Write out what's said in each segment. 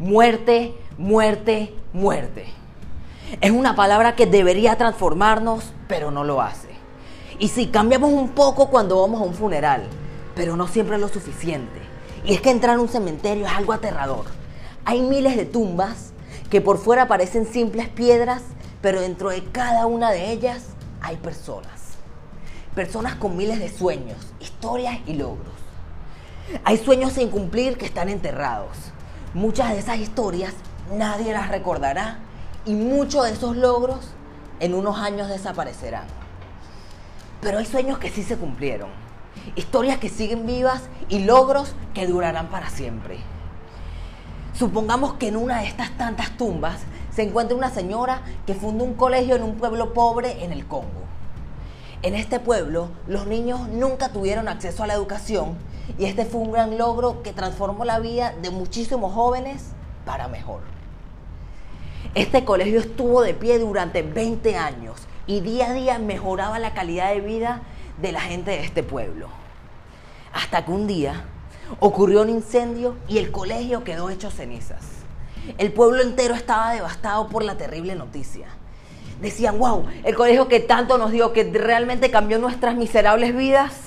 Muerte, muerte, muerte. Es una palabra que debería transformarnos, pero no lo hace. Y sí, cambiamos un poco cuando vamos a un funeral, pero no siempre es lo suficiente. Y es que entrar a un cementerio es algo aterrador. Hay miles de tumbas que por fuera parecen simples piedras, pero dentro de cada una de ellas hay personas. Personas con miles de sueños, historias y logros. Hay sueños sin cumplir que están enterrados. Muchas de esas historias nadie las recordará y muchos de esos logros en unos años desaparecerán. Pero hay sueños que sí se cumplieron, historias que siguen vivas y logros que durarán para siempre. Supongamos que en una de estas tantas tumbas se encuentra una señora que fundó un colegio en un pueblo pobre en el Congo. En este pueblo los niños nunca tuvieron acceso a la educación y este fue un gran logro que transformó la vida de muchísimos jóvenes para mejor. Este colegio estuvo de pie durante 20 años y día a día mejoraba la calidad de vida de la gente de este pueblo. Hasta que un día ocurrió un incendio y el colegio quedó hecho cenizas. El pueblo entero estaba devastado por la terrible noticia. Decían, wow, el colegio que tanto nos dio, que realmente cambió nuestras miserables vidas,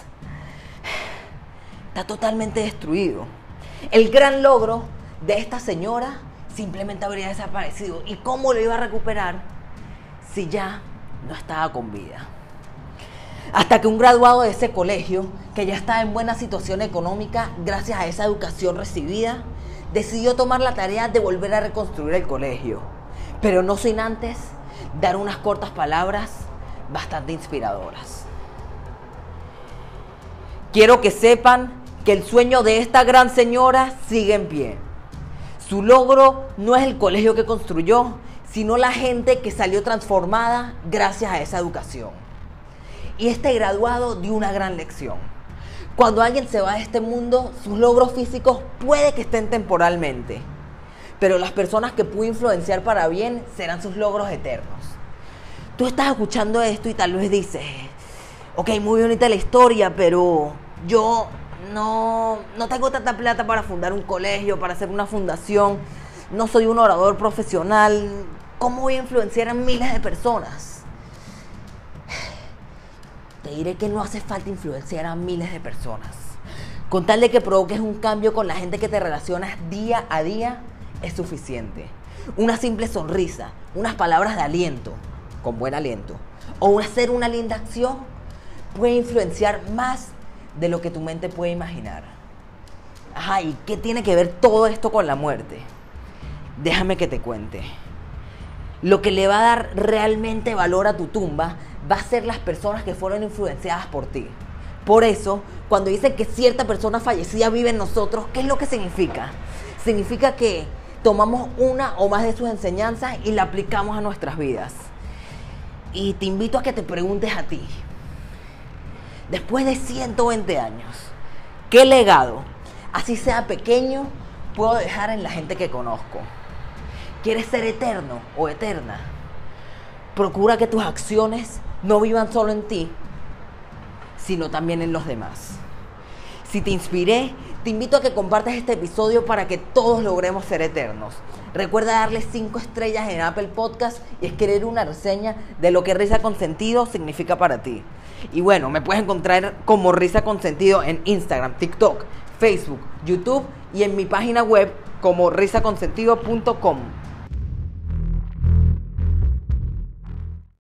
está totalmente destruido. El gran logro de esta señora simplemente habría desaparecido. ¿Y cómo lo iba a recuperar si ya no estaba con vida? Hasta que un graduado de ese colegio, que ya estaba en buena situación económica gracias a esa educación recibida, decidió tomar la tarea de volver a reconstruir el colegio, pero no sin antes dar unas cortas palabras bastante inspiradoras. Quiero que sepan que el sueño de esta gran señora sigue en pie. Su logro no es el colegio que construyó, sino la gente que salió transformada gracias a esa educación. Y este graduado dio una gran lección. Cuando alguien se va de este mundo, sus logros físicos puede que estén temporalmente, pero las personas que pudo influenciar para bien serán sus logros eternos. Tú estás escuchando esto y tal vez dices, ok, muy bonita la historia, pero yo no, no tengo tanta plata para fundar un colegio, para hacer una fundación, no soy un orador profesional, ¿cómo voy a influenciar a miles de personas? te diré que no hace falta influenciar a miles de personas. Con tal de que provoques un cambio con la gente que te relacionas día a día, es suficiente. Una simple sonrisa, unas palabras de aliento, con buen aliento, o hacer una linda acción, puede influenciar más de lo que tu mente puede imaginar. Ajá, ¿y qué tiene que ver todo esto con la muerte? Déjame que te cuente. Lo que le va a dar realmente valor a tu tumba va a ser las personas que fueron influenciadas por ti. Por eso, cuando dicen que cierta persona fallecida vive en nosotros, ¿qué es lo que significa? Significa que tomamos una o más de sus enseñanzas y la aplicamos a nuestras vidas. Y te invito a que te preguntes a ti, después de 120 años, ¿qué legado, así sea pequeño, puedo dejar en la gente que conozco? ¿Quieres ser eterno o eterna? Procura que tus acciones no vivan solo en ti, sino también en los demás. Si te inspiré, te invito a que compartas este episodio para que todos logremos ser eternos. Recuerda darle 5 estrellas en Apple Podcast y escribir una reseña de lo que Risa con Sentido significa para ti. Y bueno, me puedes encontrar como Risa con Sentido en Instagram, TikTok, Facebook, YouTube y en mi página web como risaconsentido.com.